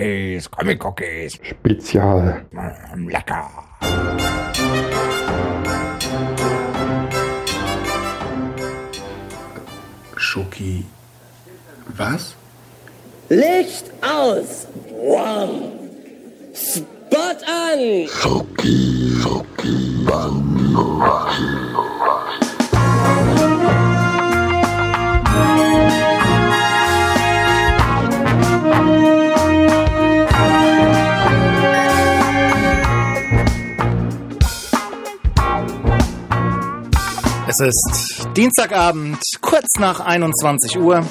Cookies, Comic-Cookies. Spezial. Mm, Lecker. Schoki. Was? Licht aus! One. Spot an! Schoki, Schoki, Es ist Dienstagabend, kurz nach 21 Uhr.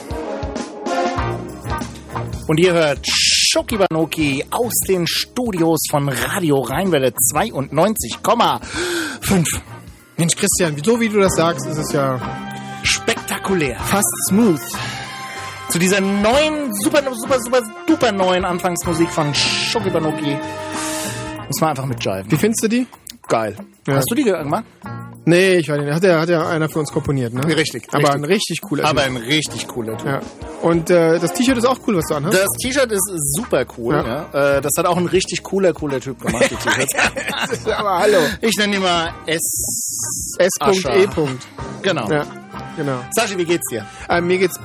Und ihr hört Schoki Banoki aus den Studios von Radio Rheinwelle 92,5. Mensch, Christian, so wie du das sagst, ist es ja Spektakulär. fast smooth. Zu dieser neuen, super, super, super, super neuen Anfangsmusik von Schoki Banoki muss man einfach mit jiven. Wie findest du die? Geil. Ja. Hast du die gehört, Mann? Nee, ich weiß nicht. Hat ja, hat ja einer für uns komponiert, ne? Richtig, Aber richtig. ein richtig cooler Aber Typ. ein richtig cooler Typ. Ja. Und äh, das T-Shirt ist auch cool, was du anhast. Das T-Shirt ist super cool. Ja. Ja. Äh, das hat auch ein richtig cooler, cooler Typ gemacht, die T-Shirts. Aber hallo. Ich nenne ihn mal S. S.E. Genau. Ja, genau. Sascha, wie geht's dir? Äh, mir geht's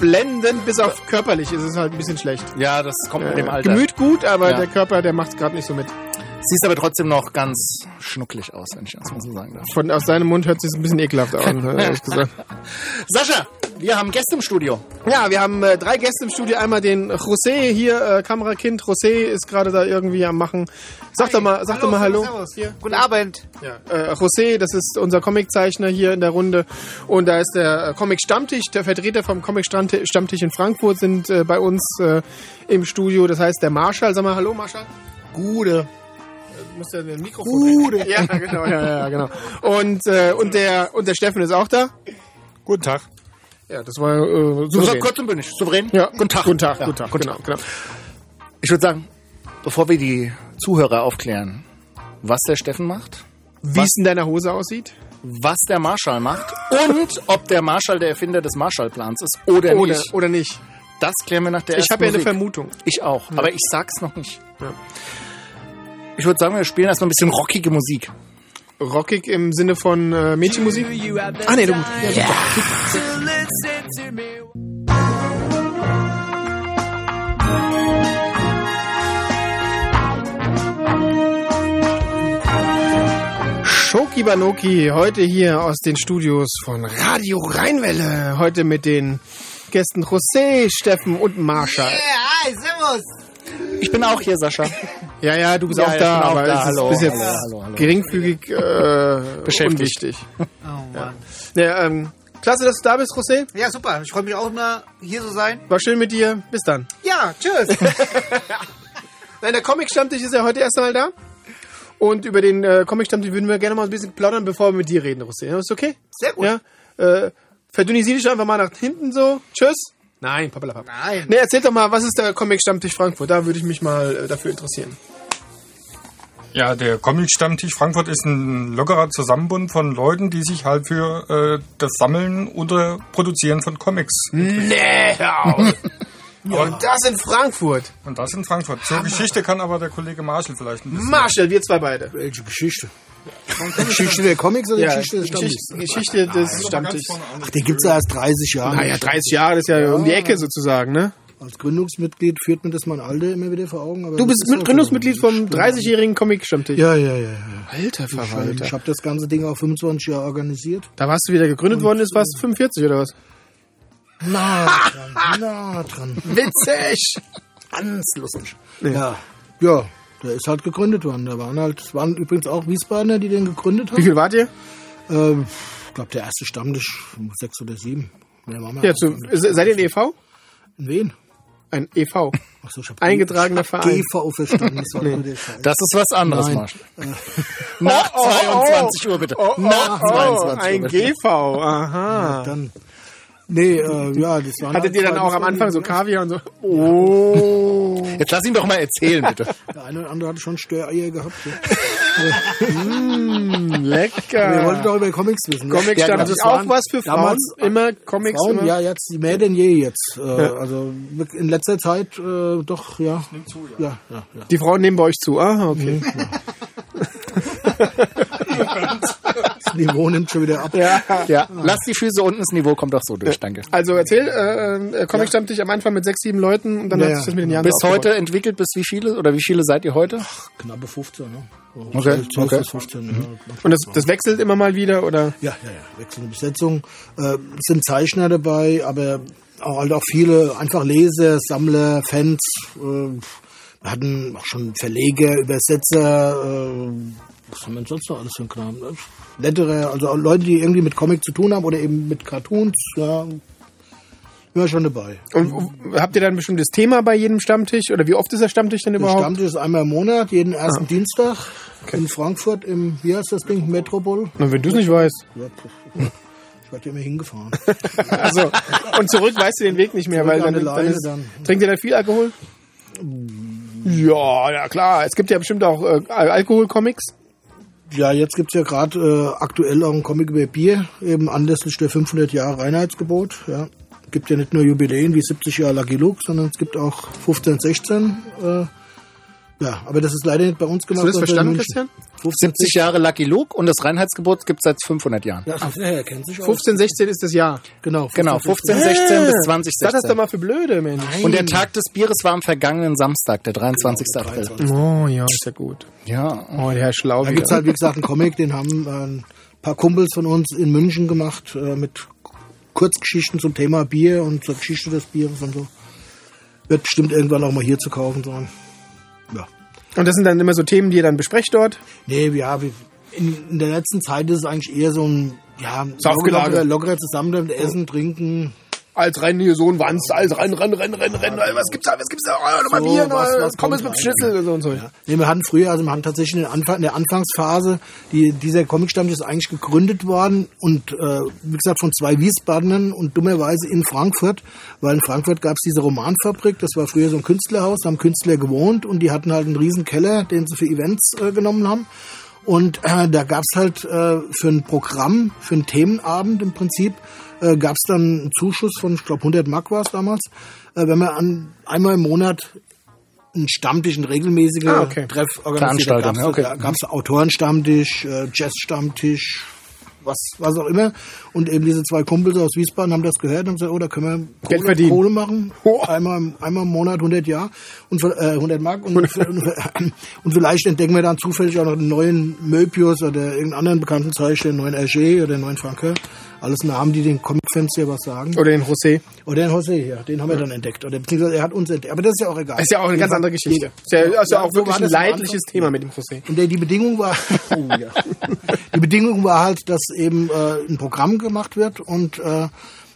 blendend, bis auf körperlich ist es halt ein bisschen schlecht. Ja, das kommt mit dem Äh, Alter. Gemüt gut, aber der Körper, der macht's gerade nicht so mit. Siehst aber trotzdem noch ganz schnucklig aus, wenn ich das mal so sagen darf. Von aus seinem Mund hört sich ein bisschen ekelhaft an, ehrlich gesagt. Sascha, wir haben Gäste im Studio. Ja, wir haben äh, drei Gäste im Studio. Einmal den José hier, äh, Kamerakind. José ist gerade da irgendwie am machen. Sag doch mal, sag doch mal Hallo. Hier. Guten Abend. Ja, äh, José, das ist unser Comiczeichner hier in der Runde. Und da ist der äh, Comic Stammtisch, der Vertreter vom Comic Stammti- Stammtisch in Frankfurt sind äh, bei uns äh, im Studio. Das heißt, der Marschall, sag mal Hallo Marschall. Gute. Musst ja den Mikrofon. Gute. Ja, genau, ja, ja, genau. Und, äh, und der, und der Steffen ist auch da. Guten Tag. Ja, das war äh, So, souverän. kurz und bündig. Souverän? Ja, Guten Tag. Guten Tag, Ja, guten Tag, guten genau, genau. Ich würde sagen, bevor wir die Zuhörer aufklären, was der Steffen macht, Wie es in deiner Hose aussieht. was der Marschall macht und ob der Marschall der Erfinder des Marshallplans ist oder, Oder, nicht. oder nicht. Das klären wir nach der Ich ersten habe ja eine. Vermutung. Ich auch, aber ich sag's noch nicht. Ja. Ich würde sagen, wir spielen erstmal ein bisschen rockige Musik. Rockig im Sinne von äh, Mädchenmusik? Ah, nee, du. Ja, super. Shoki Banoki, heute hier aus den Studios von Radio Rheinwelle. Heute mit den Gästen José, Steffen und Marshall. hi, servus. Ich bin auch hier, Sascha. Ja, ja, du bist Ja, auch ja, da, aber da. es ist Hallo, bis jetzt hallo, hallo, hallo. geringfügig äh, Beschäftigt. unwichtig. Oh Mann. Ja, ähm, klasse, dass du da bist, José. Ja, super. Ich freue mich auch mal, hier zu sein. War schön mit dir. Bis dann. Ja, tschüss. Nein, der Comic-Stammtisch ist ja heute erst mal da. Und über den äh, Comic-Stammtisch würden wir gerne mal ein bisschen plaudern, bevor wir mit dir reden, José. Ist okay? Sehr gut. Ja. Äh, verdünnisier dich einfach mal nach hinten so. Tschüss. Nein, papalapap. Nein. Nee, erzähl doch mal, was ist der Comic-Stammtisch Frankfurt? Da würde ich mich mal äh, dafür interessieren. Ja, der Comic-Stammtisch Frankfurt ist ein lockerer Zusammenbund von Leuten, die sich halt für äh, das Sammeln oder Produzieren von Comics. Nee, hör auf. Und das in Frankfurt. Und das in Frankfurt. Zur Geschichte kann aber der Kollege Marshall vielleicht ein bisschen. Marshall, wir zwei beide. Welche Geschichte? Geschichte der Comics oder Ja, Geschichte des Stammtischs? Geschichte, Geschichte des Stammtischs. Ach, den gibt's ja erst 30 Jahre. Naja, 30 Jahre, das ist ja, um die Ecke sozusagen, ne? Als Gründungsmitglied führt mir das mein Alter immer wieder vor Augen. Aber Du bist ist mit Gründungsmitglied so. vom 30-jährigen Comic-Stammtisch. Ja, ja, ja. ja. Alter Ich, Verwalter. ich habe das ganze Ding auch 25 Jahre organisiert. Da warst du wieder gegründet worden, ist was? 45 oder was? Na dran, na dran. Witzig! Ganz lustig. Ja, ja, der ist halt gegründet worden. Da waren halt, waren übrigens auch Wiesbadener, die den gegründet Wie haben. viel wart ihr? Ähm, ich glaube, der erste Stammtisch, sechs oder sieben. Ja, zu, se- seid ihr ein EV? In wen? Ein EV. Ach so, ich hab Eingetragener Verein. GV verstanden. Das war nur der Scheiß. Das ist was anderes, Nein. Marshall. Nach oh, oh. 22 Uhr, bitte. Nach 22 Uhr. ein bitte. GV, aha. Dann. Nee, äh, ja, das war. Hattet ihr dann auch am Anfang so Kaviar und so? Jetzt lass ihn doch mal erzählen, bitte. Der eine oder andere hatte schon Störeier gehabt. Ja. Mm, Wir lecker. wollten doch über Comics wissen. ne? Comic Ja, das sich auch was für Frauen. damals immer Comics. Frauen, immer. ja, jetzt mehr denn je jetzt. Äh, Also in letzter Zeit äh, doch, ja. ja. Ja, ja, Die Frauen nehmen bei euch zu. Ah, okay. Das Niveau nimmt schon wieder ab. Ja. Ja, lass die Füße unten, das Niveau kommt doch so durch, danke. Also erzähl, äh, äh, Comic stammtisch am Anfang mit sechs, sieben Leuten und dann Ja, hat sich das mit den Jahren Bis heute entwickelt bis wie viele oder wie viele seid ihr heute? Knappe 15, ne? So Okay, 12 okay. bis 15, ja. Und das, das wechselt immer mal wieder, oder? Ja, ja, ja. Wechselnde Besetzung. Äh, es sind Zeichner dabei, aber auch, halt auch viele einfach Leser, Sammler, Fans. Äh, wir hatten auch schon Verleger, Übersetzer. Äh, was haben wir sonst noch alles für einen Kram? Ne? Letterer, also Leute, die irgendwie mit Comic zu tun haben oder eben mit Cartoons. Ja, immer schon dabei. Und habt ihr dann ein bestimmtes Thema bei jedem Stammtisch? Oder wie oft ist der Stammtisch denn Der überhaupt? Stammtisch ist einmal im Monat, jeden ersten Dienstag in Frankfurt im, wie heißt das Ding, Metropol. Na, wenn du es nicht weißt. Ja, ich werde ja immer hingefahren. Also, und zurück weißt du den Weg nicht mehr, weil an dann, der dann, ist, dann. Trinkt ihr dann viel Alkohol? Ja, ja klar. Es gibt ja bestimmt auch äh, Al- Alkoholcomics. Ja, jetzt gibt's ja gerade äh, aktuell auch einen Comic über Bier, eben anlässlich der 500 Jahre Reinheitsgebot. Ja. Gibt ja nicht nur Jubiläen wie 70 Jahre Lucky Luke, sondern es gibt auch 15, 16. Äh, ja, aber das ist leider nicht bei uns gemacht. Hast du das verstanden. Christian? 15, 70 Jahre Lucky Luke und das Reinheitsgebot gibt es seit 500 Jahren. Ja, ach, ja, er kennt sich aus. 15, 16 ist das Jahr. Genau, Genau, 15, 16 bis 20, Sag das doch 16. mal für blöde, Mensch. Und der Tag des Bieres war am vergangenen Samstag, der 23. April. Oh ja, ist ja gut. Ja, Oh, der Herr Schlau. Da gibt's halt, wie gesagt, einen Comic, den haben äh, ein paar Kumpels von uns in München gemacht, äh, mit Kurzgeschichten zum Thema Bier und zur Geschichte des Bieres und so. Wird bestimmt irgendwann auch mal hier zu kaufen sein. Und das sind dann immer so Themen, die ihr dann besprecht dort? Nee, ja, wir- in, in der letzten Zeit ist es eigentlich eher so ein, ja, lockerer, lockerer Zusammenbleiben, Essen, Trinken. Als rein hier Sohn Wanz, als rein, rein, rein, rein, rein, rein. Was gibt's da, was gibt's da? Oh, nochmal So, Bier, was- was Pommes kommt mit? Schnitzel und so und so. Nee, wir hatten früher, also wir hatten tatsächlich in, Anfang, in der Anfangsphase, die, dieser Comicstammtisch ist eigentlich gegründet worden und äh, wie gesagt von zwei Wiesbadenern und dummerweise in Frankfurt, weil in Frankfurt gab es diese Romanfabrik, das war früher so ein Künstlerhaus, da haben Künstler gewohnt und die hatten halt einen riesen Keller, den sie für Events äh, genommen haben. Und äh, da gab's halt äh, für ein Programm, für einen Themenabend im Prinzip, äh, gab's dann einen Zuschuss von, ich glaube 100 Mark war es damals, äh, wenn man an, einmal im Monat einen Stammtisch, einen regelmäßigen Ah, okay. Treff organisiert. Da Veranstaltung, gab's, okay. da gab's Autorenstammtisch, äh, Jazzstammtisch, was, was auch immer. Und eben diese zwei Kumpels aus Wiesbaden haben das gehört und haben gesagt, oh, da können wir Geld Kohle, verdienen. Kohle machen. Oh. Einmal, im- einmal im Monat 100 Jahr und äh, 100 Mark und, und, vielleicht entdecken wir dann zufällig auch noch einen neuen Möbius oder irgendeinen anderen bekannten Zeichner, einen neuen Hergé oder einen neuen Franke. Alles Namen, die den Comic-Fans ja was sagen. Oder den José. Oder den José, ja, den haben wir dann entdeckt. Oder beziehungsweise er hat uns entdeckt. Aber das ist ja auch egal. Das ist ja auch eine ganz andere Geschichte. Ist ja, ist ja auch wirklich ein leidliches. Thema mit dem José. Und der, die Bedingung war, oh, ja. die Bedingung war halt, dass eben äh, ein Programm gemacht wird und äh,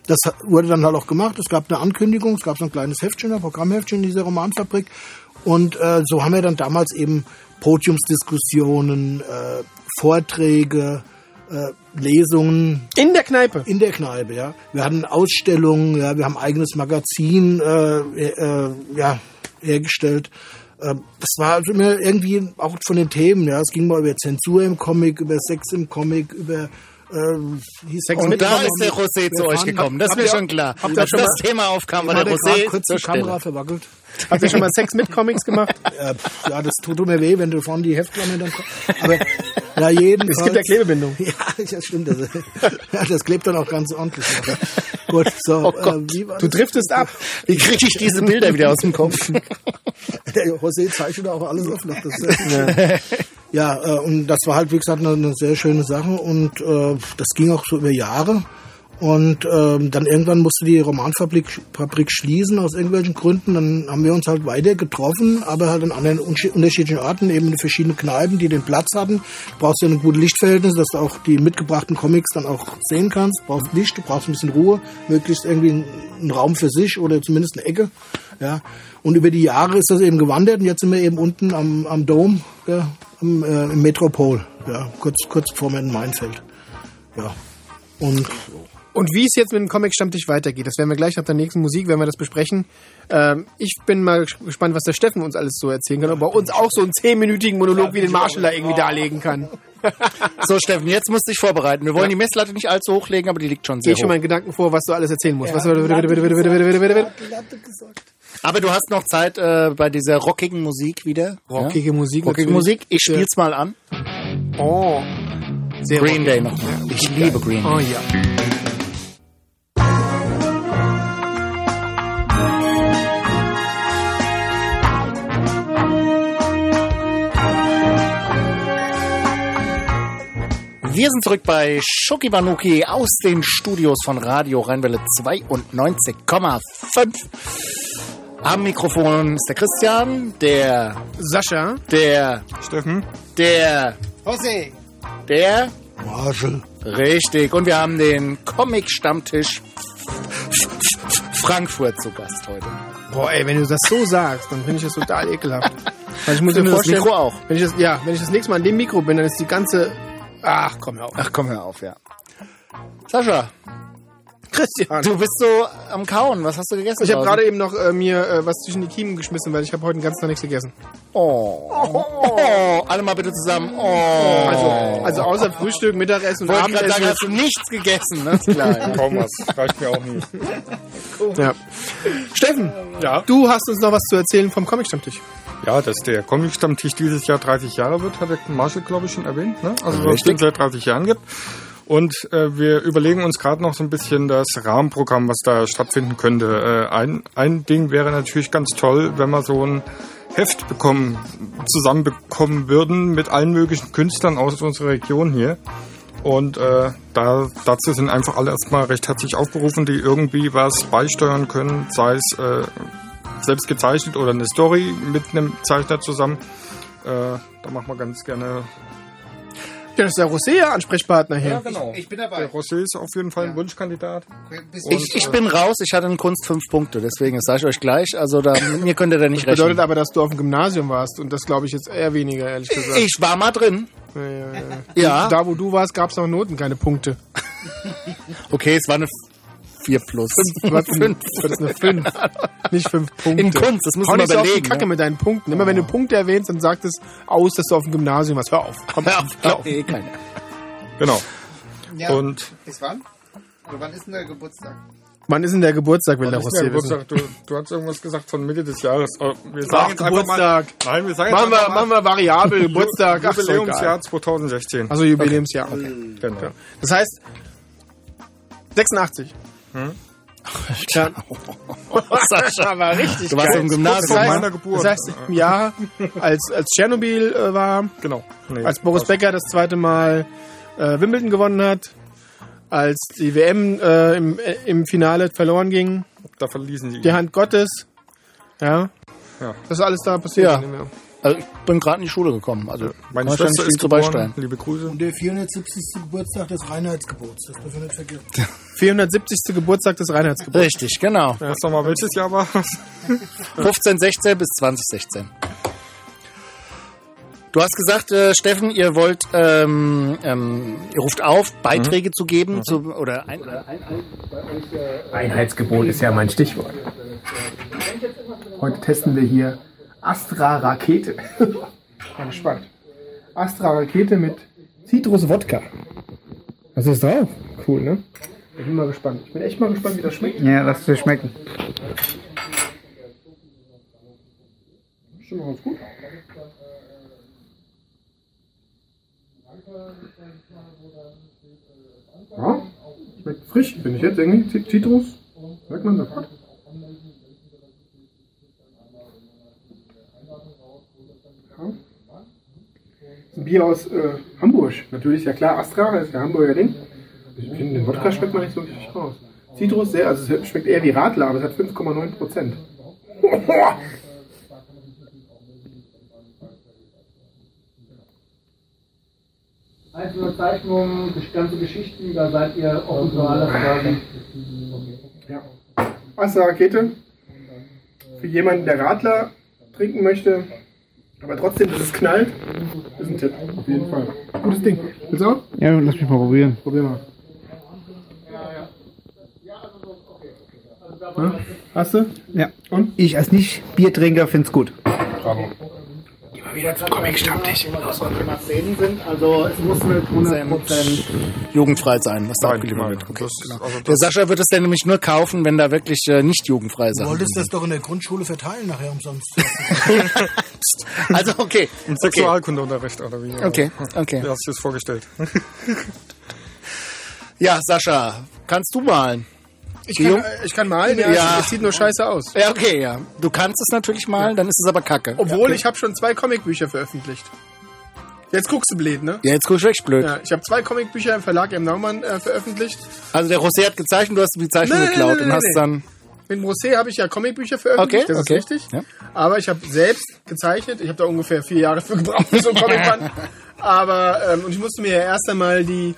das wurde dann halt auch gemacht. Es gab eine Ankündigung, es gab so ein kleines Heftchen, ein Programmheftchen in dieser Romanfabrik und äh, so haben wir dann damals eben Podiumsdiskussionen, äh, Vorträge, äh, Lesungen In der Kneipe. in der Kneipe, ja. Wir hatten Ausstellungen, ja, wir haben ein eigenes Magazin äh, äh, ja, hergestellt. Äh, das war also immer irgendwie auch von den Themen, ja. Es ging mal über Zensur im Comic, über Sex im Comic, über äh, Und da ist der José zu euch gekommen. Das ist mir schon klar. habt ihr Als schon das mal- Thema aufkam, war der er gerade José kurz zur die Kamera verwackelt. Habt ihr schon mal Sex mit Comics gemacht? Äh, ja, das tut mir weh, wenn du vorne die Heftklammer dann Aber ja, jedenfalls. Es gibt ja Klebebindung. Ja, das stimmt. Das, ja, das klebt dann auch ganz ordentlich. Gut, so. Oh Gott, äh, wie war Du driftest ab. Wie kriege ich diese Bilder wieder aus dem Kopf? Der José zeichnet auch alles auf noch. Das sehr ja, äh, und das war halt, wie gesagt, eine, eine sehr schöne Sache und äh, das ging auch so über Jahre. Und ähm, dann irgendwann musste die Romanfabrik Fabrik schließen aus irgendwelchen Gründen. Dann haben wir uns halt weiter getroffen, aber halt an anderen unterschiedlichen Orten, eben in verschiedenen Kneipen, die den Platz hatten. Du brauchst ja ein gutes Lichtverhältnis, dass du auch die mitgebrachten Comics dann auch sehen kannst. Du brauchst Licht, du brauchst ein bisschen Ruhe, möglichst irgendwie einen, einen Raum für sich oder zumindest eine Ecke. Ja. Und über die Jahre ist das eben gewandert und jetzt sind wir eben unten am, am Dom, ja, am, äh, im Metropol, ja, kurz, kurz vor mir in Mainfeld. Ja. Und Und wie es jetzt mit dem Comic-Stammtisch weitergeht, das werden wir gleich nach der nächsten Musik, werden wir das besprechen. Ähm, ich bin mal gespannt, was der Steffen uns alles so erzählen kann. Ob er uns auch so einen zehnminütigen Monolog wie den Marshall da irgendwie darlegen kann. So, Steffen, jetzt musst du dich vorbereiten. Wir wollen die Messlatte nicht allzu hochlegen, aber die liegt schon sehr Gehe schon mal hoch. in Gedanken vor, was du alles erzählen musst. Was, bitte, bitte, bitte, bitte, bitte, bitte, bitte, bitte. Aber du hast noch Zeit äh, bei dieser rockigen Musik wieder. Rockige Musik. Ja? Rockige natürlich. Musik. Ich spiel's mal an. Oh. Sehr Green rockig. Day noch. Ich liebe Green Day. Oh ja. Wir sind zurück bei Schoki Banuki aus den Studios von Radio Rheinwelle 92,5. Am Mikrofon ist der Christian, der, Sascha. der, Steffen? der, José. der. Marshall. Richtig. Und wir haben den Comic-Stammtisch Frankfurt zu Gast heute. Boah, ey, wenn du das so sagst, dann finde ich das total ekelhaft. Weil ich muss mir Finde das vorstellen, Mikro auch. Wenn ich das, ja, wenn ich das nächste Mal an dem Mikro bin, dann ist die ganze. Ach, komm hör auf. Ach, komm hör auf, ja. Sascha, Christian. du bist so am Kauen. Was hast du gegessen? Ich habe gerade eben noch äh, mir äh, was zwischen die Kiemen geschmissen, weil ich habe heute den ganzen Tag nichts gegessen. Oh. oh. Alle mal bitte zusammen. Oh. Also, also außer Frühstück, Mittagessen und Abendessen. sagen, hast du nichts gegessen, ne? Ist klar. ja. Kaum was. Reicht mir auch nicht. ja. Steffen, Ja. du hast uns noch was zu erzählen vom Comic-Stammtisch. Ja, dass der Comic-Stammtisch dieses Jahr 30 Jahre wird, hat der Marshall, glaube ich, schon erwähnt. Ne? Also, was es seit 30 Jahren gibt. Und äh, wir überlegen uns gerade noch so ein bisschen das Rahmenprogramm, was da stattfinden könnte. Äh, ein, ein Ding wäre natürlich ganz toll, wenn wir so ein Heft bekommen, zusammenbekommen würden mit allen möglichen Künstlern aus unserer Region hier. Und äh, da, dazu sind einfach alle erstmal recht herzlich aufgerufen, die irgendwie was beisteuern können, sei es äh, selbst gezeichnet oder eine Story mit einem Zeichner zusammen. Äh, da machen wir ganz gerne. Ja, das ist der Rosé, Ansprechpartner hier. genau. Ich bin Der dabei. Rosé ist auf jeden Fall ein Wunschkandidat. Bis Ich, ich bin raus, ich hatte in Kunst fünf Punkte, deswegen, das sage ich euch gleich. Also da, mit mir könnt ihr da nicht Bedeutet rechnen. aber, dass du auf dem Gymnasium warst und das glaube ich jetzt eher weniger, ehrlich gesagt. Ich war mal drin. Ja, ja, ja. Ja. Da, wo du warst, gab es noch Noten, keine Punkte. Okay, es war eine 4 plus. Was ist eine- was ist eine 5? Nicht 5 Punkte. In Kunst, das muss man nicht so auf die überlegen. Kacke ne? mit deinen Punkten. Immer wenn du Punkte erwähnst, dann sagt es aus, dass du auf dem Gymnasium warst. Hör auf. Komm, Hör auf, hör auf. eh keiner. Genau. Ja. Und Bis wann? Oder wann ist denn der Geburtstag? Wann ist denn der Geburtstag, will der was wissen? Geburtstag? Du, du hast irgendwas gesagt von Mitte des Jahres. Aber Wir Ach, sagen jetzt einfach mal. Geburtstag. Nein, wir sagen Machen jetzt wir, einfach machen mal. wir variabel, Geburtstag. Ach, Jubiläumsjahr egal. 2016. Also Jubiläumsjahr. Okay. Genau. Das heißt, 86. Ja. Sascha, war richtig Du warst geil. im Gymnasium, Das heißt, meiner Geburt. Das heißt, im Jahr, als, als Tschernobyl äh, war, Genau. Nee, als Boris das- Becker das zweite Mal äh, Wimbledon gewonnen hat, als die WM äh, im, äh, im Finale verloren ging, Da verließen sie. die Hand Gottes, ja, Ja. das ist alles da passiert. Ja. Also ich bin gerade in die Schule gekommen. Also Meine Schwester ist zu geboren. beisteuern. Liebe Grüße. Und der 470. Geburtstag des Reinheitsgebots. Das dürfen wir nicht vergessen. 470. Geburtstag des Reinheitsgeburts. Richtig, genau. Erst nochmal, welches Jahr war das? 15, 16 bis 2016. Du hast gesagt, äh, Steffen, ihr wollt, ähm, ähm, ihr ruft auf, Beiträge zu geben, zu, oder ein, oder ein, Einheitsgebot ist ja mein Stichwort. Heute testen wir hier Astra Rakete. Bin gespannt. Astra Rakete mit Citrus Wodka. Was ist drauf? Cool, ne? Ich bin mal gespannt. Ich bin echt mal gespannt, wie das schmeckt. Ja, lass dir schmecken. Schon mal ganz gut. Ja, schmeckt frisch, finde ich jetzt irgendwie. Zit- Zitrus. Merkt man sofort. Ja. Das ist ein Bier aus äh, Hamburg. Natürlich, ja klar, Astra, das ist ja Hamburger Ding. Ich finde, den Wodka schmeckt man nicht so richtig raus. Zitrus, sehr, also es schmeckt eher wie Radler, aber es hat 5,9 Prozent. Einzelne Zeichnungen, ganze Geschichten, da seid ihr offen für alles quasi. Ja. Astra Rakete. Für jemanden, der Radler trinken möchte, aber trotzdem, dass es knallt, ist ein Tipp. Auf jeden Fall. Gutes Ding. Willst du auch? Ja, lass mich mal probieren. Probier mal. Ja? ja. Ja, also okay. Hast du? Ja. Und? Ich als Nicht-Biertrinker es gut. Bravo finde es gut. Also es muss eine 100% jugendfrei sein, was da Nein, abgeliefert wird. Okay, das- genau. also Der Sascha wird es dann nämlich nur kaufen, wenn da wirklich äh, nicht jugendfrei Du sein. wolltest das doch in der Grundschule verteilen nachher umsonst. Also okay. Ein Sexualkundeunterricht oder wie? Okay, okay. Wie hast du es vorgestellt? Ja, Sascha, kannst du malen? Ich kann, äh, ich kann malen, ja. Ja. Es sieht nur scheiße aus. Ja, okay, ja. Du kannst es natürlich malen, dann ist es aber kacke. Obwohl, ja, ich habe schon zwei Comicbücher veröffentlicht. Jetzt guckst du blöd, ne? Ja, jetzt guck ich wirklich blöd. Ja, ich habe zwei Comicbücher im Verlag M. Naumann äh, veröffentlicht. Also der Rosé hat gezeichnet, du hast die Zeichnung Nee, geklaut nee, und nee, hast nee. dann... Mit Rosé habe ich ja Comicbücher veröffentlicht, Okay, das okay. ist richtig. Ja. Aber ich habe selbst gezeichnet. Ich habe da ungefähr vier Jahre für gebraucht so ein Comicband. Aber ähm, und ich musste mir ja erst einmal die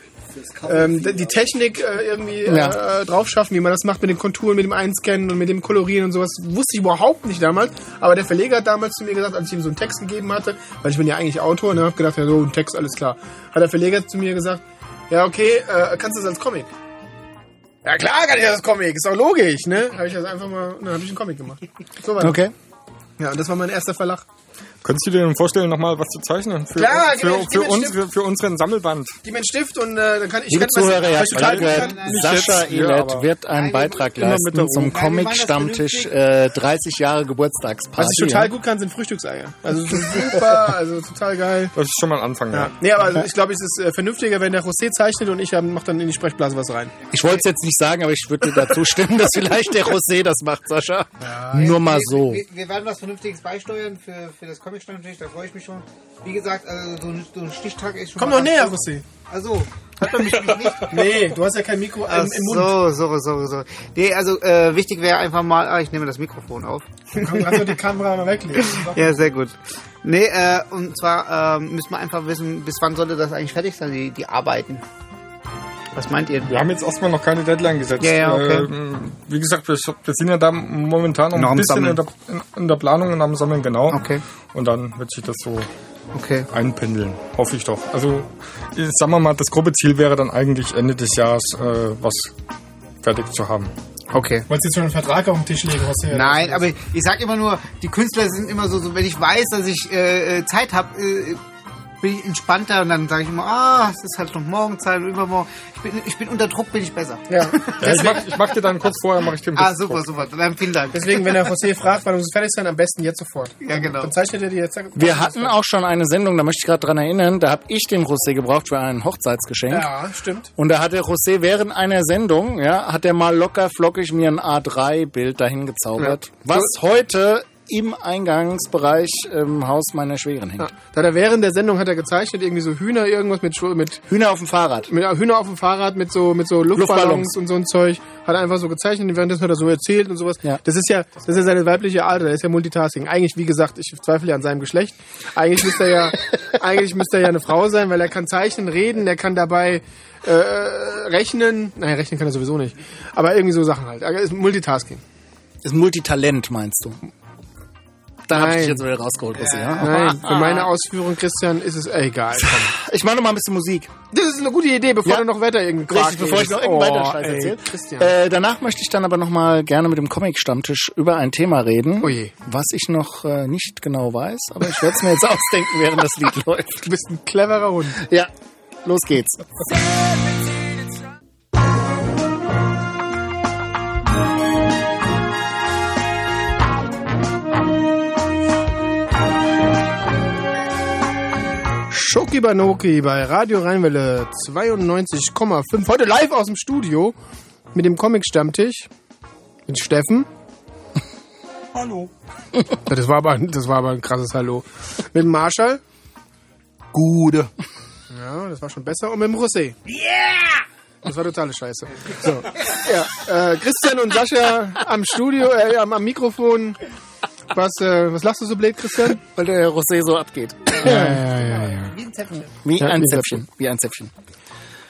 ähm, die Technik äh, irgendwie Ja. äh, drauf schaffen, wie man das macht mit den Konturen, mit dem Einscannen und mit dem Kolorieren und sowas. Wusste ich überhaupt nicht damals. Aber der Verleger hat damals zu mir gesagt, als ich ihm so einen Text gegeben hatte, weil ich bin ja eigentlich Autor und habe gedacht, ja so ein Text, alles klar. Hat der Verleger zu mir gesagt, ja okay, äh, kannst du das als Comic? Ja klar kann ich das Comic, ist auch logisch, ne? Habe ich das einfach mal, dann habe ich einen Comic gemacht. So war das. Okay. Ja, und das war mein erster Verlag. Könntest du dir denn vorstellen, nochmal was zu zeichnen? Für, Klar, für, mir- für, mir uns, für, für unseren Sammelband. Gib mir einen Stift und äh, dann kann ich... Liebe kann, Zuhörer, ihr was gut kann. Sascha Elet aber- wird einen Beitrag mit der leisten zum. Nein, Comic-Stammtisch äh, 30 Jahre Geburtstagsparty. Was ich total ja. gut kann, sind Frühstückseier. Also super, also total geil. Das ist schon mal ein Anfang, ja. Ja. Nee, aber also ich glaube, es ist äh, vernünftiger, wenn der José zeichnet und ich ähm, mach dann in die Sprechblase was rein. Ich wollte es jetzt nicht sagen, aber ich würde dir dazu stimmen, dass vielleicht der Rosé das macht, Sascha. Nur mal so. Wir, wir werden was Vernünftiges beisteuern für, für das Comic-Stand natürlich, da freue ich mich schon. Wie gesagt, also so, ein, so ein Stichtag ist schon Komm mal doch näher, gut. Also, hört man mich nicht? Nee, du hast ja kein Mikro Ach im, im Mund. so, so, so, so. Nee, also äh, wichtig wäre einfach mal, ah, ich nehme das Mikrofon auf. Du kannst doch die Kamera mal weglegen. Ja, sehr gut. Nee, äh, und zwar ähm, müssen wir einfach wissen, bis wann sollte das eigentlich fertig sein, die, die Arbeiten. Was meint ihr? Wir haben jetzt erstmal noch keine Deadline gesetzt. Ja, ja, okay. Ähm, wie gesagt, wir, wir sind ja da momentan noch ein bisschen in der, in, in der Planung und am Sammeln, genau. Okay. Und dann wird sich das so Okay. einpendeln. Hoffe ich doch. Also, ich- sagen wir mal, das grobe Ziel wäre dann eigentlich Ende des Jahres, äh, was fertig zu haben. Okay. Wolltest du jetzt schon einen Vertrag auf den Tisch legen, José? Nein, aber ich sag immer nur, die Künstler sind immer so, so wenn ich weiß, dass ich äh, äh, Zeit habe, äh, bin ich entspannter und dann sage ich immer, ah, es ist halt noch morgen Zeit und übermorgen. Ich bin, ich bin unter Druck, bin ich besser. Ja. Ja, ich, mach, ich mach dir dann kurz vorher, mache ich den Ah, Blitz super, drauf. super. Dann vielen Dank. Deswegen, wenn der José fragt, wann muss es fertig sein, am besten jetzt sofort. Ja, genau. Dann zeichnet er die jetzt. Wir hatten auch schon eine Sendung, da möchte ich gerade dran erinnern, da habe ich den Rosé gebraucht für ein Hochzeitsgeschenk. Ja, stimmt. Und da hat der José während einer Sendung, ja, hat er mal locker flockig mir ein A3-Bild dahin gezaubert, was heute im Eingangsbereich im Haus meiner Schwägerin hängt. Ja. Da hat er während der Sendung hat er gezeichnet, irgendwie so Hühner, irgendwas mit, mit, Hühner auf dem Fahrrad. mit Hühner auf dem Fahrrad, mit so, mit so Luftballons, Luftballons. und so ein Zeug. Hat er einfach so gezeichnet, und währenddessen hat er so erzählt und sowas. Ja. Das ist ja, das ist ja seine weibliche Art, der ist ja Multitasking. Eigentlich, wie gesagt, ich zweifle ja an seinem Geschlecht. Eigentlich müsste er ja, eigentlich müsste er ja eine Frau sein, weil er kann zeichnen, reden, er kann dabei, äh, rechnen. Nein, rechnen kann er sowieso nicht. Aber irgendwie so Sachen halt. Er ist Multitasking. Ist Multitalent, meinst du? Da habe ich dich jetzt wieder rausgeholt, Rosé, ja? Nein, für meine Ausführung, Christian, ist es egal. Komm. Ich mache noch mal ein bisschen Musik. Das ist eine gute Idee, bevor Ja. du noch weiter irgendwie Richtig, Quark bevor ich noch irgendeinen weiter Oh, Scheiß ey, erzähle. Christian. Äh, danach möchte ich dann aber noch mal gerne mit dem Comic-Stammtisch über ein Thema reden, Oh je. was ich noch äh, nicht genau weiß, aber ich werde es mir jetzt ausdenken, während das Lied läuft. du bist ein cleverer Hund. Ja, los geht's. Schoki Banoki bei Radio Rheinwelle 92,5. Heute live aus dem Studio mit dem Comic-Stammtisch. Mit Steffen. Hallo. Das war, aber, das war aber ein krasses Hallo. Mit dem Marshall. Gude. Ja, das war schon besser. Und mit dem José. Yeah! Das war totale Scheiße. So. Ja, äh, Christian und Sascha am Studio, äh, am, am Mikrofon. Was, äh, was lachst du so blöd, Christian? Weil der Rosé so abgeht. Ja, ja, ja, ja. Wie ein Zäpfchen. Wie Ja, ein Zäpfchen. Wie ein Zäpfchen.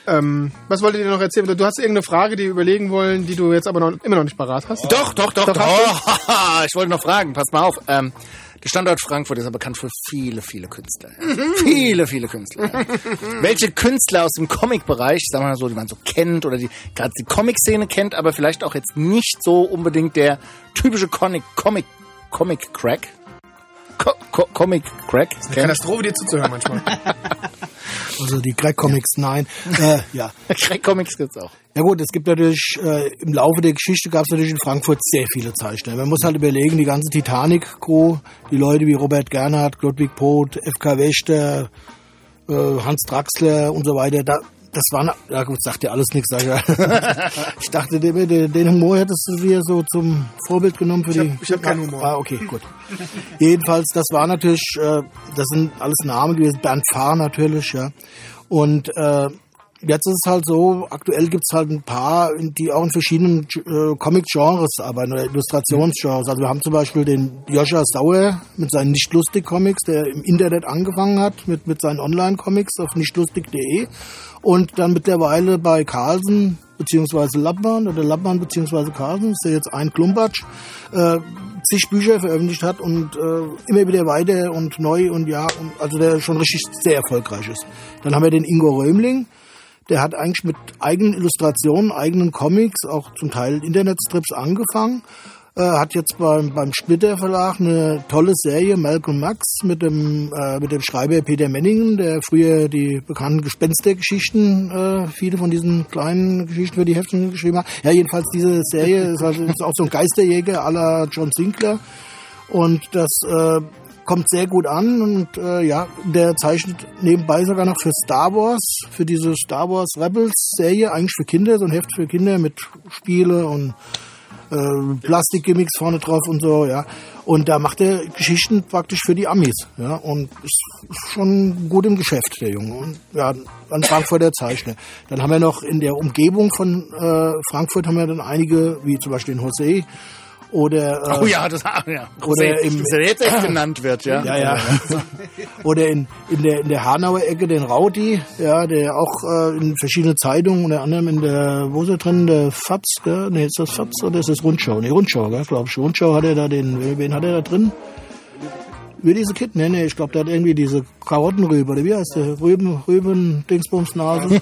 Ähm, was wolltet ihr noch erzählen? Du hast irgendeine Frage, die wir überlegen wollen, die du jetzt aber noch, immer noch nicht parat hast. Doch, doch, doch, Doch, doch. ich wollte noch fragen, pass mal auf. Ähm, der Standort Frankfurt ist aber bekannt für viele, viele Künstler. Viele, viele Künstler. Welche Künstler aus dem Comic-Bereich, sagen wir mal so, die man so kennt oder die gerade die Comic-Szene kennt, aber vielleicht auch jetzt nicht so unbedingt der typische Comic, Comic, Comic Crack. Co Co Comic Crack. kennt? Katastrophe, dir zuzuhören manchmal. Also die Crack Comics, nein. Äh, ja. Crack Comics gibt's auch. Ja gut, es gibt natürlich, äh, im Laufe der Geschichte gab es natürlich in Frankfurt sehr viele Zeichner. Man muss halt überlegen, die ganze Titanic-Crew, die Leute wie Robert Gernhardt, Ludwig Poth, FK Wächter, äh, Hans Draxler und so weiter, da, das waren, ja gut, sagt ja alles nichts. sag Ich, dachte, den, den, Humor hättest du dir so zum Vorbild genommen für Ich die... hab- ich hab keinen Humor. Ah, okay, gut. Jedenfalls, das war natürlich, äh, das sind alles Namen gewesen, Bernd Fahr natürlich, ja. Und äh, jetzt ist es halt so, aktuell gibt's halt ein paar, die auch in verschiedenen äh, Comic-Genres arbeiten oder Illustrationsgenres. Also wir haben zum Beispiel den Joscha Sauer mit seinen Nicht-Lustig-Comics, der im Internet angefangen hat, mit, mit seinen Online-Comics auf nichtlustig.de und dann mittlerweile bei Carlsen beziehungsweise Lappmann oder Lappmann beziehungsweise Carlsen, ist ja jetzt ein Klumpatsch, äh, zig Bücher veröffentlicht hat und äh, immer wieder weiter und neu und ja, und, also der schon richtig sehr erfolgreich ist. Dann haben wir den Ingo Römling, der hat eigentlich mit eigenen Illustrationen, eigenen Comics, auch zum Teil Internetstrips angefangen. Äh, hat jetzt beim, beim Splitter Verlag eine tolle Serie, Malcolm Max, mit dem, äh, mit dem Schreiber Peter Menningen, der früher die bekannten Gespenstergeschichten, äh, viele von diesen kleinen Geschichten für die Heftchen geschrieben hat. Ja, jedenfalls diese Serie ist, also, ist auch so ein Geisterjäger la John Sinclair. Und das äh, kommt sehr gut an und äh, ja, der zeichnet nebenbei sogar noch für Star Wars, für diese Star Wars Rebels Serie, eigentlich für Kinder, so ein Heft für Kinder mit Spiele und äh, Plastikgimmicks vorne drauf und so, ja. Und da macht er Geschichten praktisch für die Amis, ja. Und ist schon gut im Geschäft, der Junge. Und ja, ein Frankfurter Zeichner. Dann haben wir noch in der Umgebung von äh, Frankfurt haben wir dann einige, wie zum Beispiel den José oder äh, Oh ja, das ja. Oder im- jetzt echt genannt wird, ja. ja, ja. Oder in, in der, in der Hanauer Ecke den Raudi, ja, der auch äh, in verschiedene Zeitungen, unter anderem in der, wo ist er drin, der Fatz, gell? Nee, ist das Fatz oder ist das Rundschau? Nee, Rundschau, gell, glaube ich. Rundschau hat er da den, wen hat er da drin? Wie diese Kid? Nee, nee, ich glaube, der hat irgendwie diese Karottenrübe, oder wie heißt der? Rüben, Rüben, Dingsbumsnase.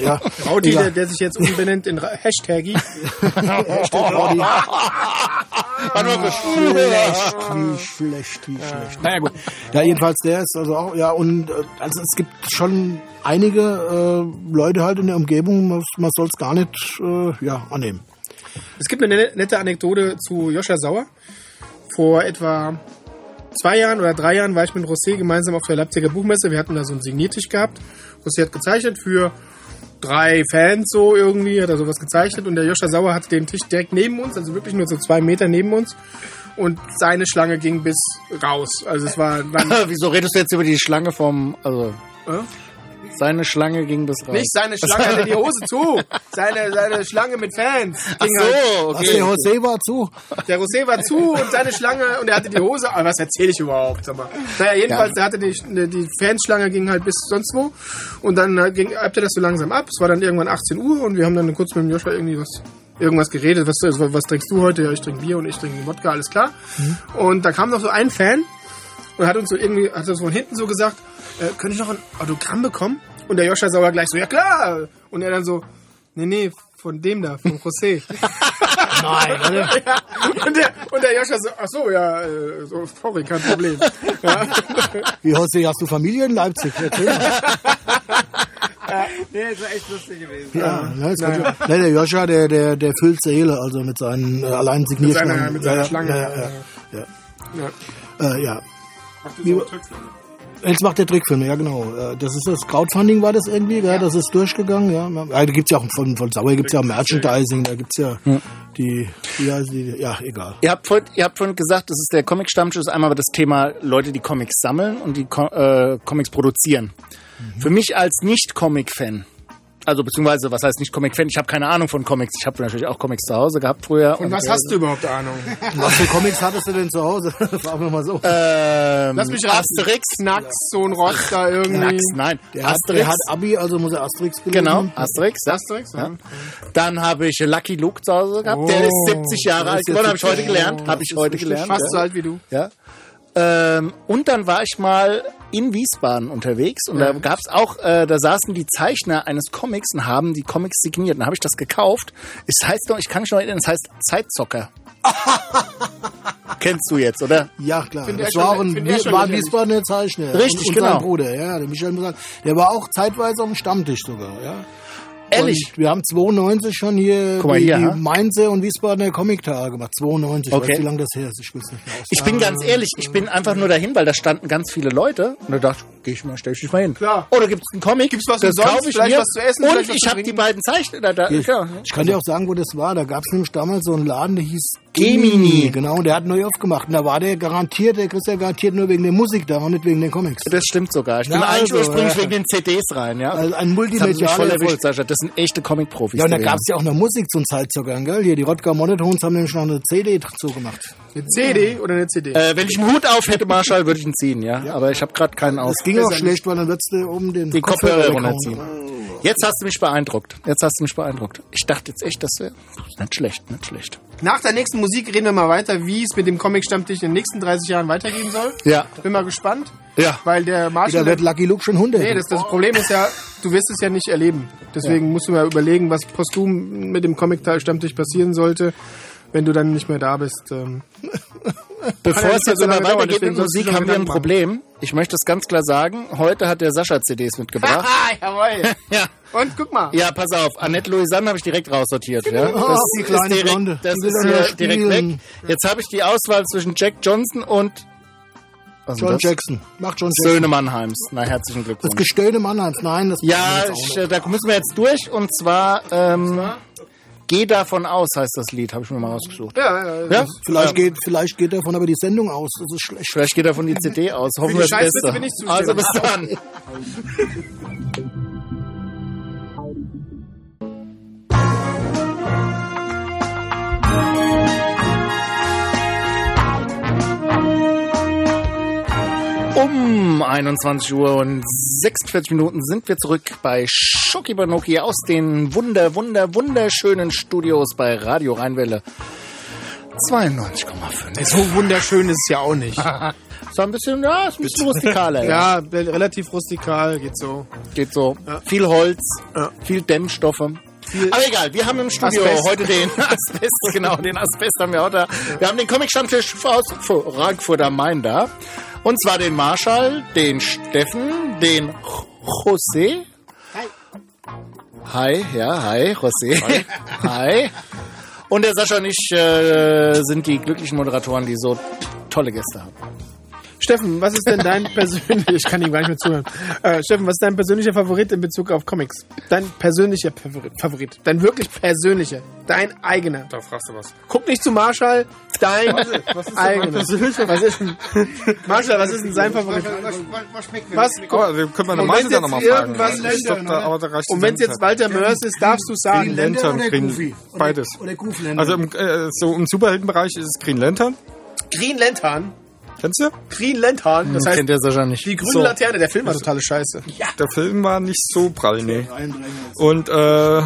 ja. Audi, der, der sich jetzt umbenennt in Hashtaggy. Hashtag Raudi. War nur schlecht, wie schlecht, wie schlecht. Naja, gut. Ja, jedenfalls der ist also auch, ja, und äh, also es gibt schon einige äh, Leute halt in der Umgebung, man, man soll es gar nicht, äh, ja, annehmen. Es gibt eine nette Anekdote zu Joscha Sauer. Vor etwa zwei Jahren oder drei Jahren war ich mit José gemeinsam auf der Leipziger Buchmesse. Wir hatten da so einen Signiertisch gehabt. José hat gezeichnet für drei Fans so irgendwie, hat er sowas gezeichnet und der Joscha Sauer hatte den Tisch direkt neben uns, also wirklich nur so zwei Meter neben uns und seine Schlange ging bis raus. Also es war, war Wieso redest du jetzt über die Schlange vom, also, Äh? Seine Schlange ging bis raus. nicht seine Schlange, hatte die Hose zu. Seine, seine Schlange mit Fans. Ach Ging halt- so, Was, der okay. José war zu. Der Rosé war zu und seine Schlange und er hatte die Hose. Aber was erzähle ich überhaupt? Sag mal. Naja, jedenfalls, der hatte die, die Fansschlange ging halt bis sonst wo. Und dann äh, ging, ebbte das so langsam ab. Es war dann irgendwann 18 Uhr und wir haben dann kurz mit dem Joshua irgendwie was irgendwas geredet. Was, was, was trinkst du heute? Ja, ich trinke Bier und ich trinke Wodka, alles klar. Und da kam noch so ein Fan und hat uns so irgendwie, hat uns von hinten so gesagt, äh, könnte ich noch ein Autogramm bekommen? Und der Joscha Sauer gleich so, ja klar. Und er dann so, nee, nee, von dem da, von José. Nein, oder? ja. und, der, und der Joscha so, ach so, ja, äh, so, sorry, kein Problem. Ja. Wie José, hast du Familie in Leipzig? Erzähl mal. Nee, ist echt lustig gewesen. Ja, ne, das kann schon- ne, der Joscha, der, der, der füllt Seele, also mit seinen äh, allein signierten. seiner- mit seiner ja, Schlange. Ja, ja, ja. Ja. Äh, ja. Jetzt macht der Trickfilme, ja genau. Äh, Das ist das Crowdfunding war das irgendwie, gell? das ist durchgegangen, ja. ja da gibt's ja auch von, von Sauer gibt's ja auch Merchandising, da gibt's ja die, wie heißt die, ja, egal. Ihr habt, vorhin, ihr habt vorhin gesagt, das ist der Comic-Stammtisch, einmal das Thema Leute, die Comics sammeln und die äh, Comics produzieren. Für mich als Nicht-Comic-Fan, Also beziehungsweise, was heißt nicht Comic-Fan? Ich habe keine Ahnung von Comics. Ich habe natürlich auch Comics zu Hause gehabt früher. Und was hast du überhaupt Ahnung? Was für Comics hattest du denn zu Hause? Fragen wir mal so. Ähm, Lass mich raten. Asterix. Knacks, so ein Rotz da irgendwie. Knacks, nein. Der hat, Asterix. der hat Abi, also muss er Asterix gelesen genau. Asterix. Ja. Asterix, ja. Dann habe ich Lucky Luke zu Hause gehabt. Der ist 70 Jahre alt geworden, habe ich heute 70. gelernt. Oh, Habe ich heute gelernt. Fast ja. so alt wie du. Ja. Ähm, und dann war ich mal in Wiesbaden unterwegs und da gab's auch, äh, da saßen die Zeichner eines Comics und haben die Comics signiert. Dann habe ich das gekauft. Es heißt doch, ich kann mich noch erinnern, es heißt Zeitzocker. Kennst du jetzt, oder? Ja, klar. Find Das schon- war, ein, schon war ein lächerlich. Wiesbadener Zeichner. Richtig, und, und genau. sein Bruder, ja, der Michael. Der war auch zeitweise am Stammtisch sogar, ja. Ehrlich? Und wir haben 92 schon hier, Guck mal die, hier, die? Mainzer und Wiesbadener Comic-Tage gemacht. 92, Okay. ich weiß wie lange das her ist. Ich will es nicht mehr aus. Ich bin ganz ehrlich, ich bin einfach nur dahin, weil da standen ganz viele Leute und da dachte geh ich mal, stell ich mich mal hin. Klar. Oder gibt's einen Comic? Gibt's was das umsonst, kaufe ich vielleicht mir. was zu essen, und ich habe die beiden Zeichner da. da Ich, ja. ich kann dir auch sagen, wo das war. Da gab es nämlich damals so einen Laden, der hieß Gemini. Genau, und der hat neu aufgemacht. Und da war der garantiert, der kriegst ja garantiert nur wegen der Musik da und nicht wegen den Comics. Das stimmt sogar. Ich bin Na, eigentlich also, ursprünglich ja. wegen den CDs rein, ja. Also ein mich voll erwischt. Sascha. Das sind echte Comic-Profis. Ja, und da gab es ja auch noch Musik zum Zeitzockern, gell? Hier, die Rodger Monotones haben nämlich noch eine CD dazu gemacht. Eine CD oder eine CD? Äh, wenn ich einen Hut auf hätte, Marshall, würde ich ihn ziehen, ja. Aber ich habe gerade keinen aus. Das ging auch schlecht, weil dann würdest du oben den Die Kopfhörer weghauen. runterziehen. Jetzt hast du mich beeindruckt. Jetzt hast du mich beeindruckt. Ich dachte jetzt echt, das wäre nicht schlecht, nicht schlecht. Nach der nächsten Musik reden wir mal weiter, wie es mit dem Comic-Stammtisch in den nächsten 30 Jahren weitergehen soll. Ja. Bin mal gespannt. Ja. Weil der Marshall... Da wird Lucky Luke schon 100. Nee, das, das Problem ist ja, du wirst es ja nicht erleben. Deswegen musst du mal überlegen, was posthum mit dem Comic-Stammtisch passieren sollte, wenn du dann nicht mehr da bist. Ähm, Bevor es jetzt so aber lange dauern, weitergeht mit Musik, haben wir ein. Problem. Ich möchte es ganz klar sagen. Heute hat der Sascha CDs mitgebracht. Jawohl. ja. Und guck mal. Ja, pass auf. Annette Louisanne habe ich direkt raussortiert. Ja? Ah, die kleine direkt, Blonde. das ist hier direkt weg. Jetzt habe ich die Auswahl zwischen Jack Johnson und was ist John das? Jackson. Macht John Jackson. Söhne Mannheims. Na, herzlichen Das Glückwunsch. Gestöhne Mannheims. Nein, das Ja, das ich, da müssen wir jetzt durch. Und zwar, ähm, Geh davon aus, heißt das Lied, habe ich mir mal rausgesucht. Ja, ja, ja. Ja? Vielleicht, geht, vielleicht geht davon aber die Sendung aus. Das ist schlecht. Vielleicht geht davon die CD aus. Hoffen wir das Beste. bin ich zuständig. Also bis dann. Um 21 Uhr und 46 Minuten sind wir zurück bei Schoki Banoki aus den wunder, wunder, wunderschönen Studios bei Radio Rheinwelle 92,5. So wunderschön ist es ja auch nicht. So ein bisschen, ja, ist ein bisschen rustikaler. ja. Ja, relativ rustikal, geht so. Geht so. Viel Holz, Ja. viel Dämmstoffe. Aber egal, wir haben im Studio Asbest. heute den Asbest, genau, den Asbest haben wir auch da. Wir haben den Comic-Stammtisch aus Frankfurt am Main da. Und zwar den Marschall, den Steffen, den José. Hi, ja, hi, José. Hi. Und der Sascha und ich äh, sind die glücklichen Moderatoren, die so tolle Gäste haben. Steffen, was ist denn dein persönlicher, ich kann ihm gar nicht mehr zuhören. Äh, Steffen, was ist dein persönlicher Favorit in Bezug auf Comics? Dein persönlicher Favorit. Dein wirklich persönlicher. Dein eigener. Da fragst du was. Guck nicht zu Marshall, dein eigener. Was ist denn, Marshall, was ist denn sein Favorit? Was schmeckt mir? Was? Aber wir können wir normal wenn's ja jetzt nochmal fragen. glaub, da, aber da reicht die Und wenn es jetzt. Walter Mörs ist, darfst du sagen. Green Lantern oder Green- Goofy? Beides. Oder Goofy Lantern. Also im, äh, so im Superheldenbereich ist es Green Lantern. Green Lantern. Kennst du? Green Lantern. Das heißt, Kennt der Sascha nicht. die grüne So. Laterne. Der Film war totale Scheiße. Der Film war nicht so prall, nee. Und äh,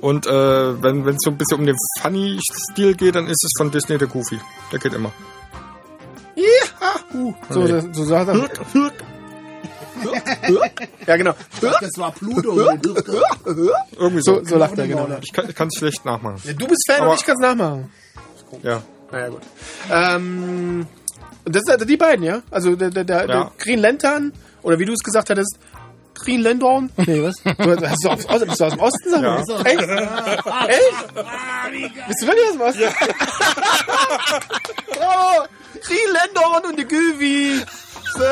und äh, wenn es so ein bisschen um den Funny-Stil geht, dann ist es von Disney der Goofy. Der geht immer. So, so, so sagt er. Ja, genau. das war Pluto. Irgendwie so. So, so lacht er, genau. Ich kann es schlecht nachmachen. Du bist Fan Aber- und ich kann es nachmachen. Ja. Naja, gut. Ähm, und das sind die beiden, ja? Also der, der, der, der Ja. Green Lantern, oder wie du es gesagt hattest, Green Lantern? Nee, was? Du, hast du, aus, aus, bist du aus dem Osten, sag mal? Echt? Echt? Bist du wirklich aus dem Osten? oh, Green Lantern und die Güvi. So.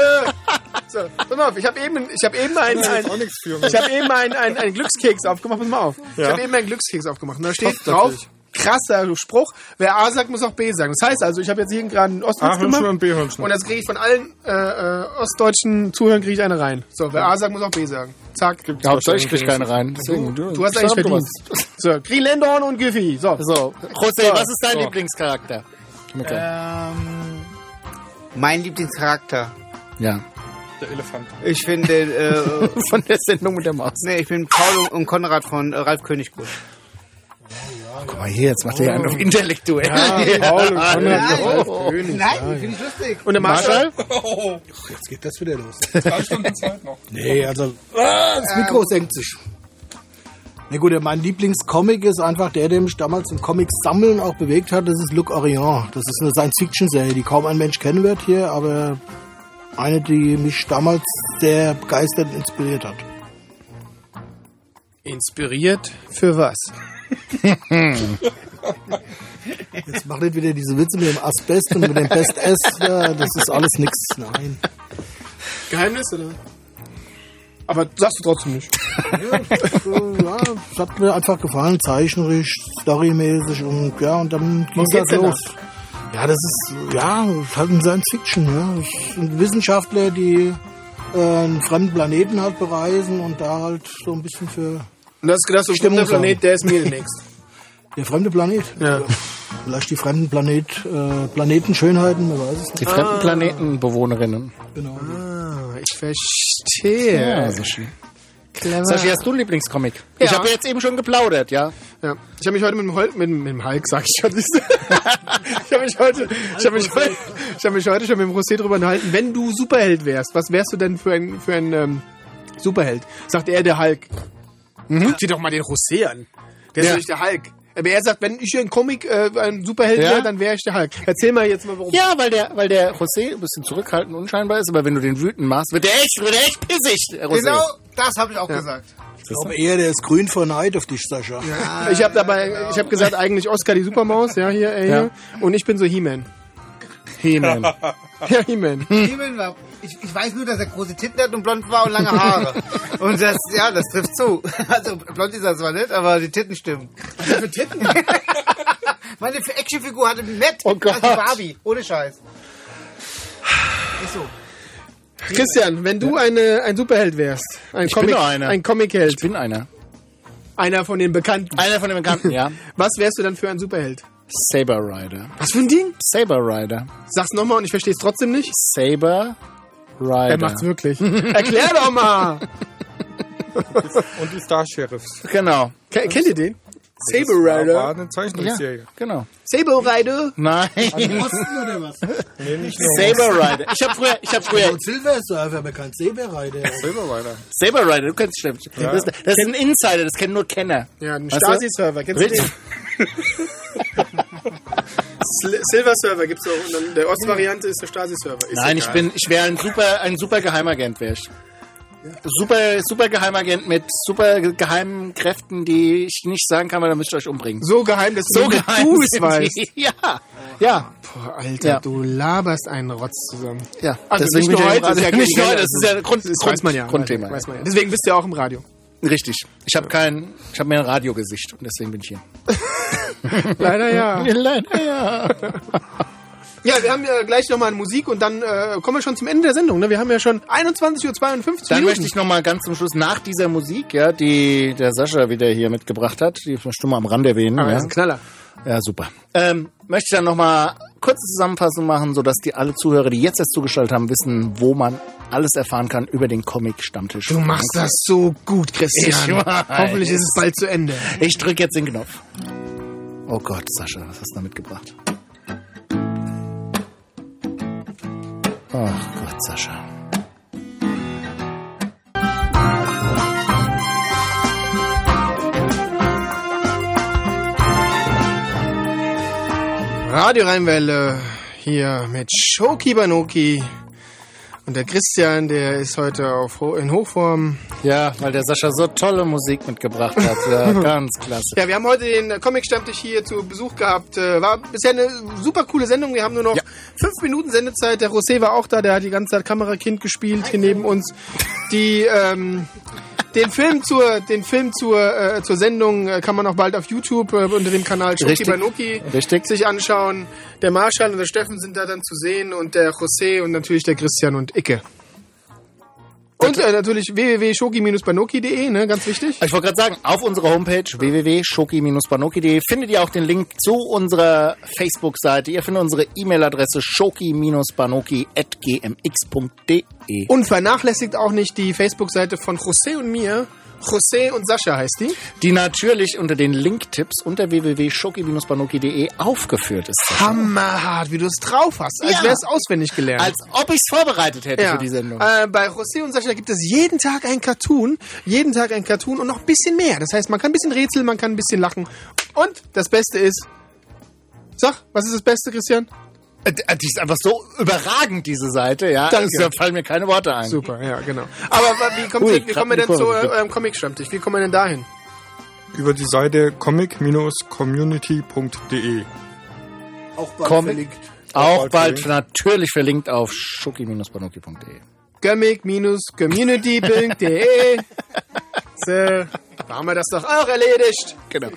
So, pass mal auf, ich habe eben, ich habe eben einen, ein, auch nichts für ich habe eben einen, einen, einen Glückskeks aufgemacht. Pass mal auf. Ich Ja. habe eben einen Glückskeks aufgemacht. Und da steht Passt drauf natürlich. Krasser Spruch. Wer A sagt, muss auch B sagen. Das heißt also, ich habe jetzt hier gerade einen Ostwitz gemacht. und B-Hörnchen. Und jetzt kriege ich von allen äh, äh, ostdeutschen Zuhörern kriege ich eine rein. So, wer A sagt, muss auch B sagen. Zack. Hauptsache ich krieg keine rein. Deswegen, Du hast eigentlich verdient. So, Greenlandorn und Giffy. So. So, José, was ist dein So. Lieblingscharakter? Okay. Ähm, mein Lieblingscharakter. Ja. Der Elefant. Ich finde, äh, Von der Sendung mit der Maus. nee, ich bin Paul und- und Konrad von äh, Ralf König gut. Guck mal hier, jetzt macht er ja einen auf intellektuell. Paul und Konrad. Nein, Nein, finde ich lustig. Und der Marschall? Jetzt geht das wieder los. Drei Stunden Zeit noch. Nee, also ah, das Mikro senkt sich. Na gut, mein Lieblingscomic ist einfach der, der mich damals im Comic-Sammeln auch bewegt hat. Das ist Luc Orion. Das ist eine Science-Fiction-Serie, die kaum ein Mensch kennen wird hier, aber eine, die mich damals sehr begeistert und inspiriert hat. Inspiriert für was? Jetzt macht nicht wieder diese Witze mit dem Asbest und mit dem Best-S. Ja, das ist alles nix. Nein. Geheimnis, oder? Aber sagst du trotzdem nicht. So, ja, es hat mir einfach gefallen, zeichnerisch, storymäßig und ja, und dann ging geht's das los. Ja, das ist, ja, halt ein Science Fiction, ja. Sind Wissenschaftler, die äh, einen fremden Planeten halt bereisen und da halt so ein bisschen für Und du hast gedacht, so Stimmung fremder Planet, der ist mir demnächst. der fremde Planet. Ja. Vielleicht die fremden Planet, äh, Planetenschönheiten, man weiß es nicht. Die fremden Planetenbewohnerinnen. Genau. Ah, ich verstehe. Ja, so schön. Clever. Sashi, hast du einen Lieblingscomic? Ich Ja. habe jetzt eben schon geplaudert, ja. Ja. Ich habe mich heute mit dem, Hol mit, mit dem Hulk, sag ich schon. ich habe mich heute, ich habe mich, heute, ich habe mich heute schon mit dem José drüber unterhalten. Wenn du Superheld wärst, was wärst du denn für ein, für ein ähm, Superheld? Sagt er, der Hulk. Mhm. Sieh doch mal den José an. Der ist Ja. doch nicht der Hulk. Aber er sagt, wenn ich hier ein Comic, äh, ein Superheld Ja. wäre, dann wäre ich der Hulk. Erzähl mal jetzt mal, warum. Ja, weil der, weil der José ein bisschen zurückhaltend und unscheinbar ist, aber wenn du den wütend machst, wird der echt, wird der echt pissig, der José. Genau, das habe ich auch gesagt. Ich glaube eher, der ist grün vor Neid auf dich, Sascha. Ich habe dabei, ich habe gesagt, eigentlich Oscar die Supermaus, ja, hier, äh, hier. Und ich bin so He-Man. He-Man. Ja, He-Man. Steven war, ich, ich weiß nur, dass er große Titten hat und blond war und lange Haare. und das, ja, das trifft zu. Also blond ist er zwar nicht, aber die Titten stimmen. Was für Titten? Meine Actionfigur hatte nett Oh Gott. als Barbie. Ohne Scheiß. Ist so. Christian, wenn du eine, ein Superheld wärst, ein Ich bin Comic, doch einer. ein Comicheld, Ich bin einer. einer von den Bekannten, Einer von den Bekannten, ja. was wärst du dann für ein Superheld? Saber Rider. Was für ein Ding? Saber Rider. Sag's nochmal und ich verstehe es trotzdem nicht. Saber Rider. Er macht's wirklich. Erklär doch mal. Und die Star Sheriffs. Genau. Ke kennt ihr den? Saber Das war Rider. eine Zeichentrickserie. Genau. Saber Rider. Nein. Osten oder was? Nee, nicht nur. Saber Rider. Ich habe früher, ich habe früher Und Silver Surfer bekannt, Silberreiter. Silver Rider. Saber Rider, du kennst stimmt. Das, das ist ein Insider, das kennen nur Kenner. Ja, ein? Stasi-Server. Kennst du den? Silver Server gibt's auch. Und dann der Ostvariante ist der Stasi-Server. Nein, ich bin, ich wäre ein super, ein super Geheimagent wäre ich. Super, super Geheimagent mit super geheimen Kräften, die ich nicht sagen kann, weil dann müsst ihr euch umbringen. so geheim, dass So geheim du es weißt. Ja, ja, Boah, Alter, Ja. du laberst einen Rotz zusammen. ja. Also Deswegen nicht nur heute, ist ja nicht nur heute, das ist ja Grund, Das Grund, weiß man ja. Grundthema. Weiß man ja. Deswegen bist du ja auch im Radio. Richtig. Ich habe kein, ich habe mir ein Radiogesicht und deswegen bin ich hier. Leider ja. Leider, ja. Ja, wir haben ja gleich nochmal Musik und dann äh, kommen wir schon zum Ende der Sendung. Ne? Wir haben ja schon 21.52 Uhr. Dann Minuten. möchte ich noch mal ganz zum Schluss nach dieser Musik, ja, die der Sascha wieder hier mitgebracht hat, die ich mal am Rand erwähnen. Ah, das ja. ist ein Knaller. Ja, super. Ähm, möchte ich dann nochmal kurze Zusammenfassung machen, sodass die alle Zuhörer, die jetzt erst zugeschaltet haben, wissen, wo man alles erfahren kann über den Comic-Stammtisch. Du machst das so gut, Christian. Hoffentlich ist es bald zu Ende. Ich drücke jetzt den Knopf. Oh Gott, Sascha, was hast du da mitgebracht? Ach Gott, Sascha. Radio Rheinwelle hier mit Shoki Banoki. Und der Christian, der ist heute auf, in Hochform. Ja, weil der Sascha so tolle Musik mitgebracht hat. Ja, ganz klasse. Ja, wir haben heute den Comic-Stammtisch hier zu Besuch gehabt. Äh, War bisher eine super coole Sendung. Wir haben nur noch Ja. fünf Minuten Sendezeit. Der José war auch da, der hat die ganze Zeit Kamerakind gespielt hier neben uns. Die, ähm, Den Film zur, den Film zur, äh, zur Sendung äh, kann man auch bald auf YouTube äh, unter dem Kanal. Banoki Richtig. sich anschauen. Der Marschall und der Steffen sind da dann zu sehen und der José und natürlich der Christian und Icke. Und äh, natürlich www.shoki-banoki.de, ne, ganz wichtig. Ich wollte gerade sagen, auf unserer Homepage www.shoki-banoki.de findet ihr auch den Link zu unserer Facebook-Seite. Ihr findet unsere E-Mail-Adresse shoki-banoki.gmx.de. Unvernachlässigt auch nicht die Facebook-Seite von José und mir. José und Sascha heißt die. Die natürlich unter den Link-Tipps unter www.shoki-banoki.de aufgeführt ist. Hammerhart, wie du es drauf hast. Als Ja. wäre es auswendig gelernt. Als ob ich es vorbereitet hätte Ja. für die Sendung. Äh, bei José und Sascha gibt es jeden Tag ein Cartoon, jeden Tag ein Cartoon und noch ein bisschen mehr. Das heißt, man kann ein bisschen rätseln, man kann ein bisschen lachen. Und das Beste ist, sag, was ist das Beste, Christian? Äh, Die ist einfach so überragend, diese Seite. Ja, Danke. Da fallen mir keine Worte ein. Super, ja, genau. Aber wie, kommt Ui, wie kommen wir denn zu Kurve. eurem Comic-Stammtisch? Wie kommen wir denn dahin? Über die Seite comic-community.de. Auch bald Comic. verlinkt. Auch bald bald verlinkt. natürlich verlinkt auf shoki-banoki.de. Comic-community.de So, haben wir das doch auch erledigt. Genau.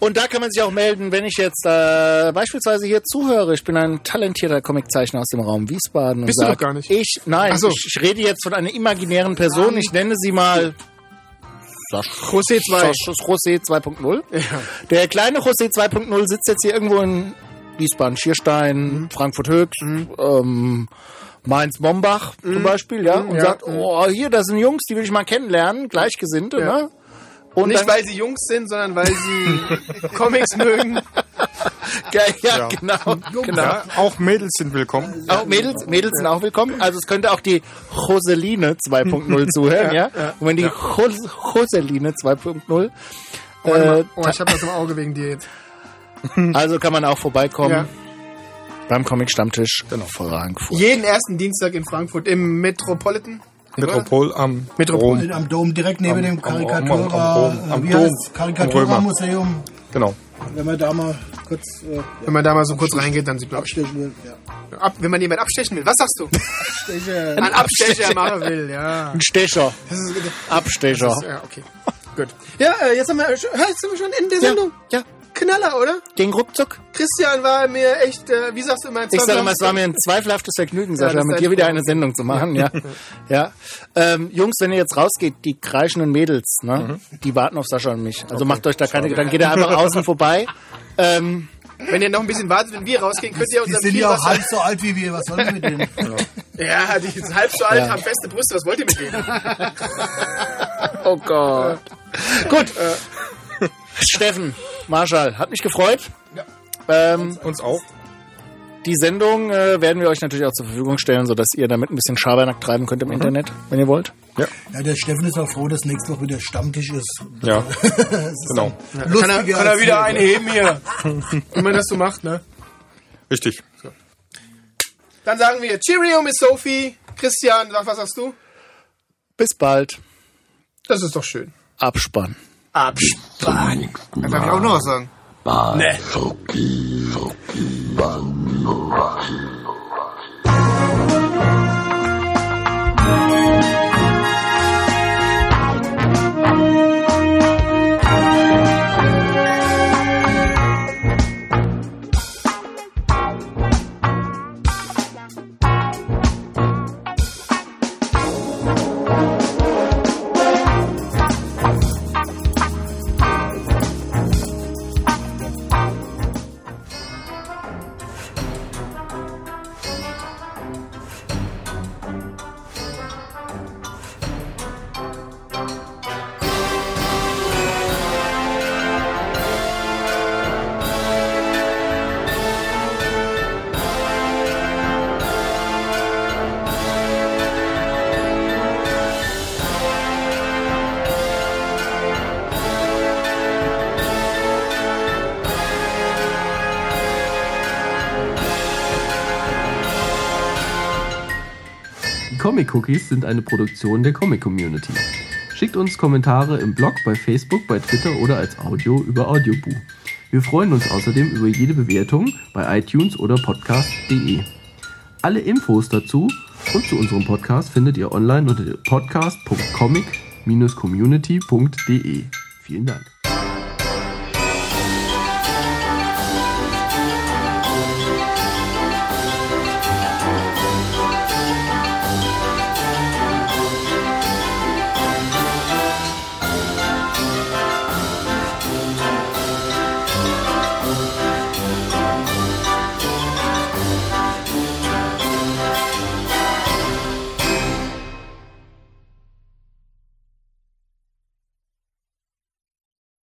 Und da kann man sich auch melden, wenn ich jetzt äh, beispielsweise hier zuhöre. Ich bin ein talentierter Comiczeichner aus dem Raum Wiesbaden. Bist und du sag, doch gar nicht. Ich, nein, so. ich, ich rede jetzt von einer imaginären Person. Ich nenne sie mal José 2. Sasch- José 2.0. Der kleine José 2.0 sitzt jetzt hier irgendwo in Wiesbaden, Schierstein, Mhm. Frankfurt Höchst, ähm, Mainz Mombach zum Beispiel, ja, und Mhm. ja, sagt, mhm. oh, hier, das sind Jungs, die will ich mal kennenlernen, Gleichgesinnte, Ja. ne? Und Nicht, dann- weil sie Jungs sind, sondern weil sie Comics mögen. Ja, ja, Ja. genau. genau. Ja, auch Mädels sind willkommen. Auch Mädels, Mädels sind auch willkommen. Also es könnte auch die Joseline 2.0 zuhören, ja. Und wenn die Jos Joseline 2.0, Warte äh. Oh, ich hab das im Auge wegen dir jetzt. also kann man auch vorbeikommen Ja. beim Comic Stammtisch genau. Frankfurt. Jeden ersten Dienstag in Frankfurt im Metropolitan. Metropol am Metropol. Rom. Am Dom, direkt neben Am- dem am- Karikatura, am- am äh, Dom, Karikatura-Museum. Genau. Wenn man da mal kurz äh, Wenn man da mal so kurz reingeht, dann sieht man abstechen will. Ja. ab, wenn man jemand abstechen will. Was sagst du? Steche. Ein Abstecher machen will, ja. Ein Stecher, Das ist, Abstecher. das ist, ja, okay. Gut. Ja, äh, jetzt haben wir, jetzt sind wir schon Ende der Ja, Sendung. ja, Knaller, oder? ging ruckzuck. Christian war mir echt, äh, wie sagst du immer, ein Ich sage mal, es war mir ein zweifelhaftes Vergnügen, Sascha, ist mit dir wieder eine Sendung zu machen. Ja, ja. Ähm, Jungs, wenn ihr jetzt rausgeht, die kreischenden Mädels, ne, die warten auf Sascha und mich. Also macht euch da keine Gedanken. Geht ihr einfach außen vorbei. Ähm, Wenn ihr noch ein bisschen wartet, wenn wir rausgehen, könnt ihr Die uns sind ja auch halb so alt wie wir. Was sollen wir mit denen? Ja, die sind halb so alt, Ja. haben feste Brüste. Was wollt ihr mit denen? oh Gott. Gut. Steffen, Marschall, hat mich gefreut. Ähm, Uns auch. die Sendung äh, werden wir euch natürlich auch zur Verfügung stellen, sodass ihr damit ein bisschen Schabernack treiben könnt im Internet, wenn ihr wollt. Ja, der Steffen ist auch froh, dass nächste Woche wieder Stammtisch ist. Ja, genau. Kann er, kann er wieder einen heben hier. Wie man das so macht, ne? Richtig. Dann sagen wir Cheerio, Miss Sophie. Christian, was sagst du? Bis bald. Das ist doch schön. Abspann. Abspann. Da darf ich auch noch was sagen. Ne. Comic Cookies sind eine Produktion der Comic Community. Schickt uns Kommentare im Blog, bei Facebook, bei Twitter oder als Audio über Audioboo. Wir freuen uns außerdem über jede Bewertung bei iTunes oder podcast.de. Alle Infos dazu und zu unserem Podcast findet ihr online unter podcast.comic-community.de. comic-community.de. Vielen Dank.